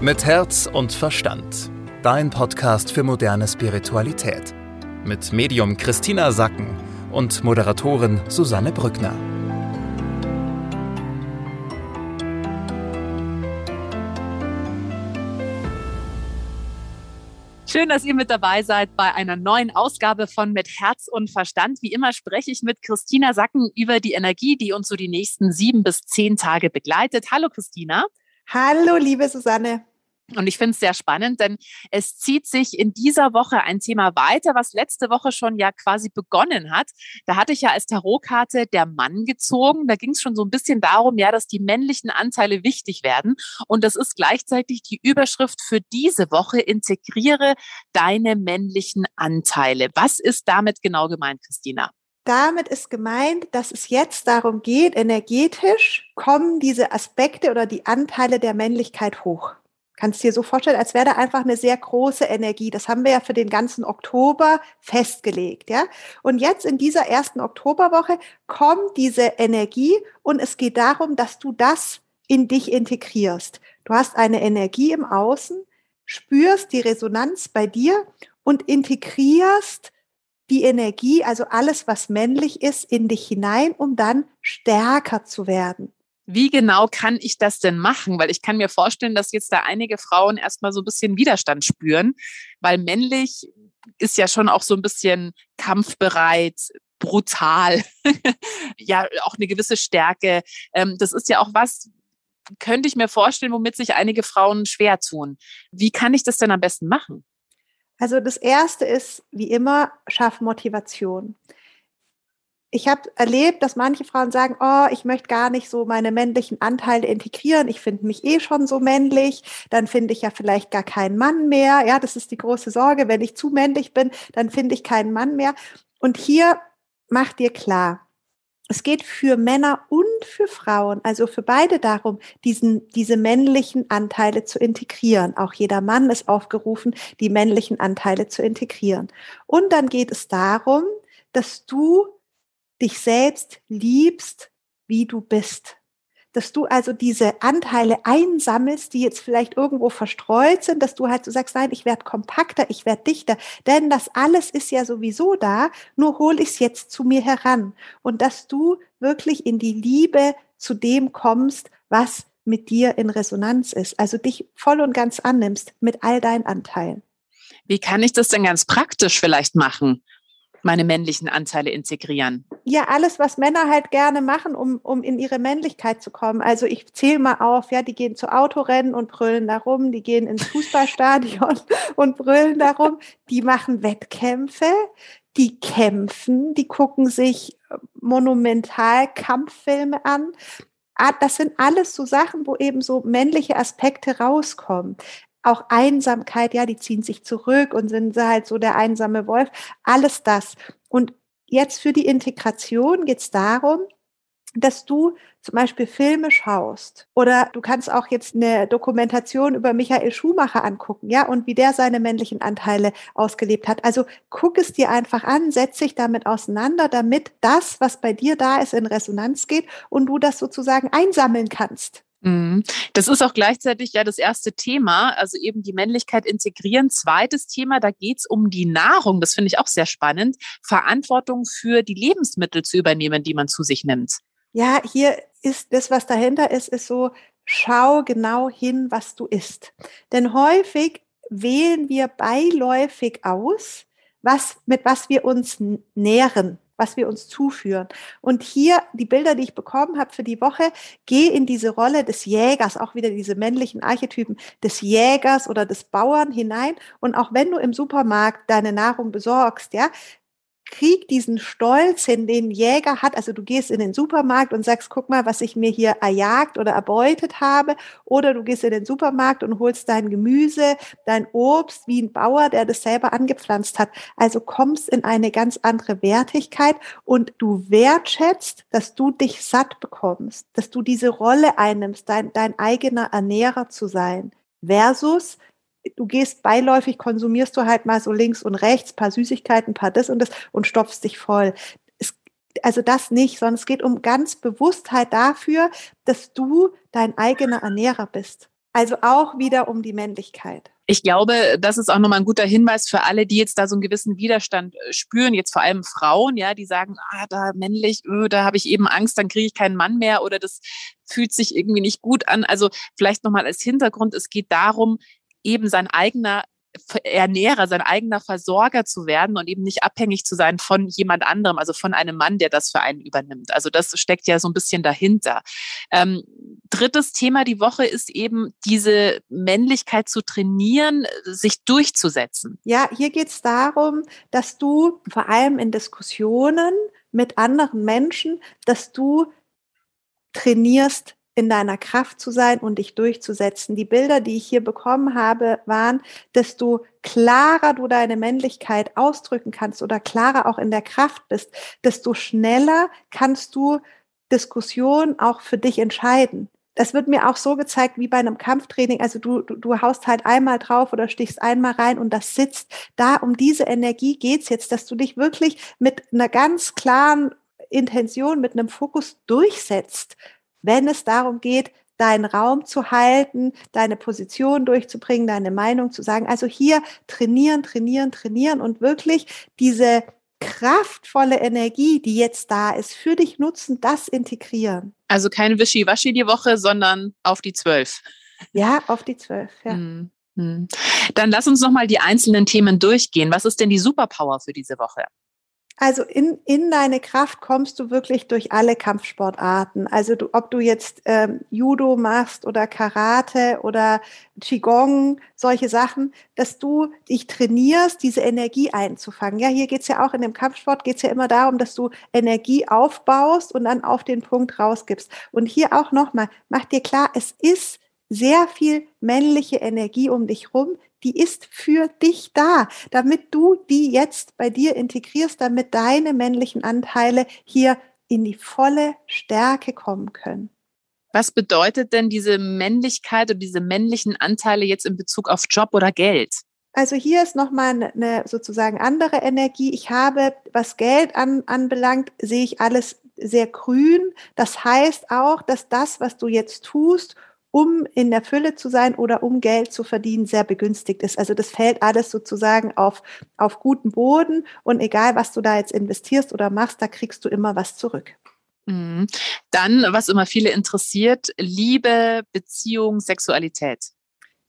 Mit Herz und Verstand. Dein Podcast für moderne Spiritualität. Mit Medium Christina Sacken und Moderatorin Susanne Brückner. Schön, dass ihr mit dabei seid bei einer neuen Ausgabe von Mit Herz und Verstand. Wie immer spreche ich mit Christina Sacken über die Energie, die uns so die nächsten sieben bis zehn Tage begleitet. Hallo Christina. Hallo, liebe Susanne. Und ich finde es sehr spannend, denn es zieht sich in dieser Woche ein Thema weiter, was letzte Woche schon ja quasi begonnen hat. Da hatte ich ja als Tarotkarte der Mann gezogen. Da ging es schon so ein bisschen darum, ja, dass die männlichen Anteile wichtig werden. Und das ist gleichzeitig die Überschrift für diese Woche. Integriere deine männlichen Anteile. Was ist damit genau gemeint, Christina? Damit ist gemeint, dass es jetzt darum geht, energetisch kommen diese Aspekte oder die Anteile der Männlichkeit hoch. Kannst dir so vorstellen, als wäre da einfach eine sehr große Energie. Das haben wir ja für den ganzen Oktober festgelegt, ja. Und jetzt in dieser ersten Oktoberwoche kommt diese Energie und es geht darum, dass du das in dich integrierst. Du hast eine Energie im Außen, spürst die Resonanz bei dir und integrierst die Energie, also alles, was männlich ist, in dich hinein, um dann stärker zu werden. Wie genau kann ich das denn machen? Weil ich kann mir vorstellen, dass jetzt da einige Frauen erstmal so ein bisschen Widerstand spüren, weil männlich ist ja schon auch so ein bisschen kampfbereit, brutal, ja, auch eine gewisse Stärke. Ähm, das ist ja auch was, könnte ich mir vorstellen, womit sich einige Frauen schwer tun. Wie kann ich das denn am besten machen? Also das Erste ist, wie immer, schaff Motivation. Ich habe erlebt, dass manche Frauen sagen, oh, ich möchte gar nicht so meine männlichen Anteile integrieren. Ich finde mich eh schon so männlich. Dann finde ich ja vielleicht gar keinen Mann mehr. Ja, das ist die große Sorge. Wenn ich zu männlich bin, dann finde ich keinen Mann mehr. Und hier mach dir klar, es geht für Männer und für Frauen, also für beide darum, diesen, diese männlichen Anteile zu integrieren. Auch jeder Mann ist aufgerufen, die männlichen Anteile zu integrieren. Und dann geht es darum, dass du dich selbst liebst, wie du bist dass du also diese Anteile einsammelst, die jetzt vielleicht irgendwo verstreut sind, dass du halt so sagst, nein, ich werde kompakter, ich werde dichter, denn das alles ist ja sowieso da, nur hole ich es jetzt zu mir heran und dass du wirklich in die Liebe zu dem kommst, was mit dir in Resonanz ist, also dich voll und ganz annimmst mit all deinen Anteilen. Wie kann ich das denn ganz praktisch vielleicht machen? Meine männlichen Anteile integrieren? Ja, alles, was Männer halt gerne machen, um, um in ihre Männlichkeit zu kommen. Also ich zähle mal auf, ja, die gehen zu Autorennen und brüllen darum, die gehen ins Fußballstadion und brüllen darum, die machen Wettkämpfe, die kämpfen, die gucken sich monumental Kampffilme an. Ah, das sind alles so Sachen, wo eben so männliche Aspekte rauskommen auch Einsamkeit, ja, die ziehen sich zurück und sind halt so der einsame Wolf, alles das. Und jetzt für die Integration geht es darum, dass du zum Beispiel Filme schaust oder du kannst auch jetzt eine Dokumentation über Michael Schumacher angucken, ja, und wie der seine männlichen Anteile ausgelebt hat. Also guck es dir einfach an, setz dich damit auseinander, damit das, was bei dir da ist, in Resonanz geht und du das sozusagen einsammeln kannst. Mhm. Das ist auch gleichzeitig ja das erste Thema, also eben die Männlichkeit integrieren. Zweites Thema, da geht es um die Nahrung. Das finde ich auch sehr spannend. Verantwortung für die Lebensmittel zu übernehmen, die man zu sich nimmt. Ja, hier ist das, was dahinter ist, ist so, schau genau hin, was du isst. Denn häufig wählen wir beiläufig aus, was, mit was wir uns nähren was wir uns zuführen. Und hier die Bilder, die ich bekommen habe für die Woche, geh in diese Rolle des Jägers, auch wieder diese männlichen Archetypen des Jägers oder des Bauern hinein. Und auch wenn du im Supermarkt deine Nahrung besorgst, ja, krieg diesen Stolz hin, den Jäger hat. Also du gehst in den Supermarkt und sagst, guck mal, was ich mir hier erjagt oder erbeutet habe. Oder du gehst in den Supermarkt und holst dein Gemüse, dein Obst, wie ein Bauer, der das selber angepflanzt hat. Also kommst in eine ganz andere Wertigkeit und du wertschätzt, dass du dich satt bekommst, dass du diese Rolle einnimmst, dein, dein eigener Ernährer zu sein. Versus, du gehst beiläufig, konsumierst du halt mal so links und rechts, paar Süßigkeiten, paar das und das und stopfst dich voll. Es, also das nicht, sondern es geht um ganz Bewusstheit dafür, dass du dein eigener Ernährer bist. Also auch wieder um die Männlichkeit. Ich glaube, das ist auch nochmal ein guter Hinweis für alle, die jetzt da so einen gewissen Widerstand äh, spüren, jetzt vor allem Frauen, ja, die sagen, ah, da männlich, öh, da habe ich eben Angst, dann kriege ich keinen Mann mehr oder das fühlt sich irgendwie nicht gut an. Also vielleicht nochmal als Hintergrund, es geht darum, eben sein eigener Ernährer, sein eigener Versorger zu werden und eben nicht abhängig zu sein von jemand anderem, also von einem Mann, der das für einen übernimmt. Also das steckt ja so ein bisschen dahinter. Ähm, drittes Thema die Woche ist eben diese Männlichkeit zu trainieren, sich durchzusetzen. Ja, hier geht es darum, dass du vor allem in Diskussionen mit anderen Menschen, dass du trainierst, in deiner Kraft zu sein und dich durchzusetzen. Die Bilder, die ich hier bekommen habe, waren, desto klarer du deine Männlichkeit ausdrücken kannst oder klarer auch in der Kraft bist, desto schneller kannst du Diskussionen auch für dich entscheiden. Das wird mir auch so gezeigt wie bei einem Kampftraining. Also du, du, du haust halt einmal drauf oder stichst einmal rein und das sitzt. Da um diese Energie geht's jetzt, dass du dich wirklich mit einer ganz klaren Intention, mit einem Fokus durchsetzt wenn es darum geht, deinen Raum zu halten, deine Position durchzubringen, deine Meinung zu sagen. Also hier trainieren, trainieren, trainieren und wirklich diese kraftvolle Energie, die jetzt da ist, für dich nutzen, das integrieren. Also kein Wischiwaschi die Woche, sondern auf die zwölf. Ja, auf die zwölf, ja. Hm, hm. Dann lass uns nochmal die einzelnen Themen durchgehen. Was ist denn die Superpower für diese Woche? Also in, in deine Kraft kommst du wirklich durch alle Kampfsportarten. Also du, ob du jetzt ähm, Judo machst oder Karate oder Qigong, solche Sachen, dass du dich trainierst, diese Energie einzufangen. Ja, hier geht's ja auch in dem Kampfsport, geht's ja immer darum, dass du Energie aufbaust und dann auf den Punkt rausgibst. Und hier auch nochmal, mach dir klar, es ist sehr viel männliche Energie um dich rum, die ist für dich da, damit du die jetzt bei dir integrierst, damit deine männlichen Anteile hier in die volle Stärke kommen können. Was bedeutet denn diese Männlichkeit und diese männlichen Anteile jetzt in Bezug auf Job oder Geld? Also hier ist nochmal eine sozusagen andere Energie. Ich habe, was Geld an, anbelangt, sehe ich alles sehr grün. Das heißt auch, dass das, was du jetzt tust, um in der Fülle zu sein oder um Geld zu verdienen, sehr begünstigt ist. Also das fällt alles sozusagen auf, auf guten Boden und egal, was du da jetzt investierst oder machst, da kriegst du immer was zurück. Mhm. Dann, was immer viele interessiert, Liebe, Beziehung, Sexualität.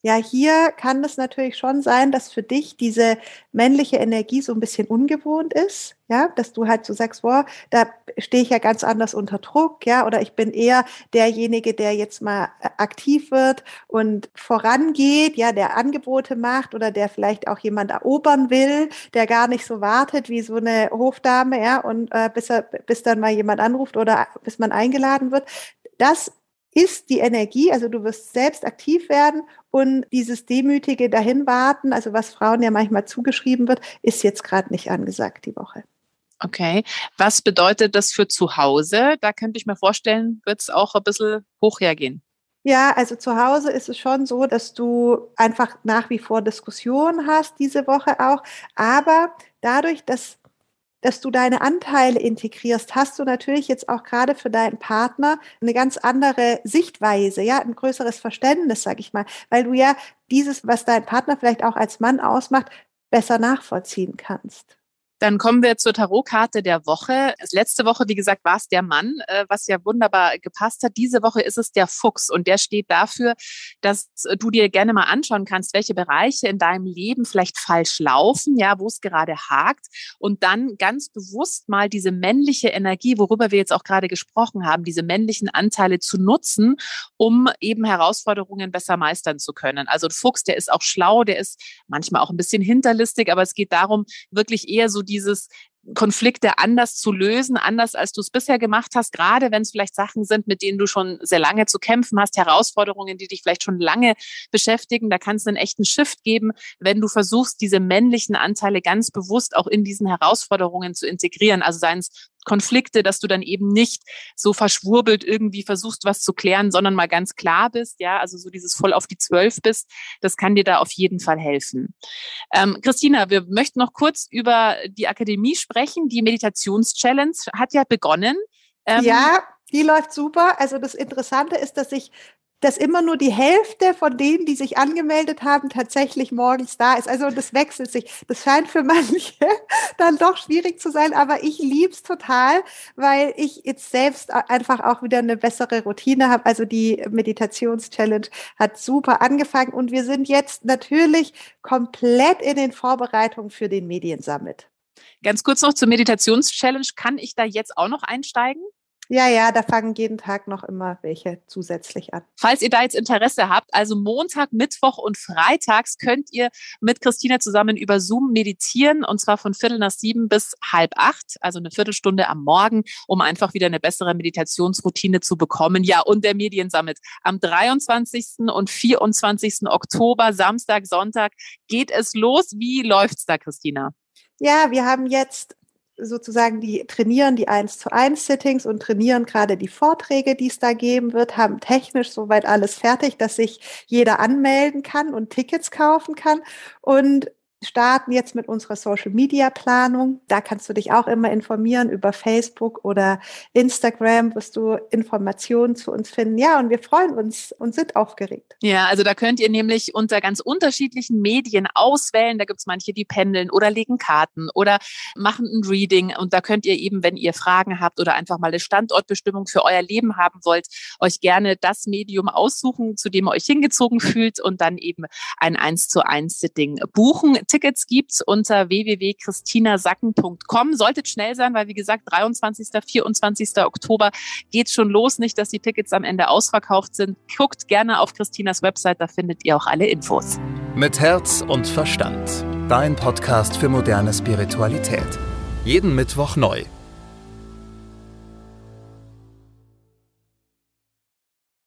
Ja, hier kann es natürlich schon sein, dass für dich diese männliche Energie so ein bisschen ungewohnt ist, ja, dass du halt so sagst, boah, da stehe ich ja ganz anders unter Druck, ja, oder ich bin eher derjenige, der jetzt mal äh, aktiv wird und vorangeht, ja, der Angebote macht oder der vielleicht auch jemand erobern will, der gar nicht so wartet wie so eine Hofdame, ja, und äh, bis er, bis dann mal jemand anruft oder bis man eingeladen wird. Das ist die Energie, also du wirst selbst aktiv werden und dieses demütige Dahinwarten, also was Frauen ja manchmal zugeschrieben wird, ist jetzt gerade nicht angesagt die Woche. Okay. Was bedeutet das für zu Hause? Da könnte ich mir vorstellen, wird es auch ein bisschen hoch hergehen. Ja, also zu Hause ist es schon so, dass du einfach nach wie vor Diskussionen hast, diese Woche auch. Aber dadurch, dass dass du deine Anteile integrierst, hast du natürlich jetzt auch gerade für deinen Partner eine ganz andere Sichtweise, ja, ein größeres Verständnis, sag ich mal, weil du ja dieses, was dein Partner vielleicht auch als Mann ausmacht, besser nachvollziehen kannst. Dann kommen wir zur Tarotkarte der Woche. Letzte Woche, wie gesagt, war es der Mann, äh, was ja wunderbar gepasst hat. Diese Woche ist es der Fuchs und der steht dafür, dass du dir gerne mal anschauen kannst, welche Bereiche in deinem Leben vielleicht falsch laufen, ja, wo es gerade hakt und dann ganz bewusst mal diese männliche Energie, worüber wir jetzt auch gerade gesprochen haben, diese männlichen Anteile zu nutzen, um eben Herausforderungen besser meistern zu können. Also ein Fuchs, der ist auch schlau, der ist manchmal auch ein bisschen hinterlistig, aber es geht darum, wirklich eher so dieses Konflikte anders zu lösen, anders als du es bisher gemacht hast, gerade wenn es vielleicht Sachen sind, mit denen du schon sehr lange zu kämpfen hast, Herausforderungen, die dich vielleicht schon lange beschäftigen. Da kann es einen echten Shift geben, wenn du versuchst, diese männlichen Anteile ganz bewusst auch in diesen Herausforderungen zu integrieren. Also seien es Konflikte, dass du dann eben nicht so verschwurbelt irgendwie versuchst, was zu klären, sondern mal ganz klar bist, ja, also so dieses voll auf die Zwölf bist, das kann dir da auf jeden Fall helfen. Ähm, Christina, wir möchten noch kurz über die Akademie sprechen. Die Meditations-Challenge hat ja begonnen. Ähm, ja, die läuft super. Also das Interessante ist, dass ich dass immer nur die Hälfte von denen, die sich angemeldet haben, tatsächlich morgens da ist. Also das wechselt sich. Das scheint für manche dann doch schwierig zu sein, aber ich lieb's total, weil ich jetzt selbst einfach auch wieder eine bessere Routine habe. Also die Meditations-Challenge hat super angefangen und wir sind jetzt natürlich komplett in den Vorbereitungen für den Mediensummit. Ganz kurz noch zur Meditations-Challenge. Kann ich da jetzt auch noch einsteigen? Ja, ja, da fangen jeden Tag noch immer welche zusätzlich an. Falls ihr da jetzt Interesse habt, also Montag, Mittwoch und Freitags könnt ihr mit Christina zusammen über Zoom meditieren und zwar von Viertel nach sieben bis halb acht, also eine Viertelstunde am Morgen, um einfach wieder eine bessere Meditationsroutine zu bekommen. Ja, und der Mediensummit am 23. und 24. Oktober, Samstag, Sonntag geht es los. Wie läuft's da, Christina? Ja, wir haben jetzt sozusagen die trainieren die 1 zu 1 Sittings und trainieren gerade die Vorträge, die es da geben wird, haben technisch soweit alles fertig, dass sich jeder anmelden kann und Tickets kaufen kann. Und starten jetzt mit unserer Social Media Planung. Da kannst du dich auch immer informieren über Facebook oder Instagram, wirst du Informationen zu uns finden. Ja, und wir freuen uns und sind aufgeregt. Ja, also da könnt ihr nämlich unter ganz unterschiedlichen Medien auswählen. Da gibt's manche, die pendeln oder legen Karten oder machen ein Reading. Und da könnt ihr eben, wenn ihr Fragen habt oder einfach mal eine Standortbestimmung für euer Leben haben wollt, euch gerne das Medium aussuchen, zu dem ihr euch hingezogen fühlt und dann eben ein 1 zu 1 Sitting buchen. Tickets gibt's unter www.christinasacken.com. Solltet schnell sein, weil wie gesagt, 23., 24. Oktober geht's schon los. Nicht, dass die Tickets am Ende ausverkauft sind. Guckt gerne auf Christinas Website, da findet ihr auch alle Infos. Mit Herz und Verstand. Dein Podcast für moderne Spiritualität. Jeden Mittwoch neu.